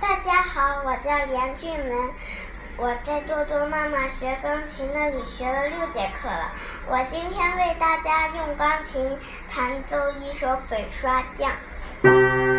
大家好我叫梁俊文我在多多妈妈学钢琴那里学了六节课了。我今天为大家用钢琴弹奏一首粉刷匠。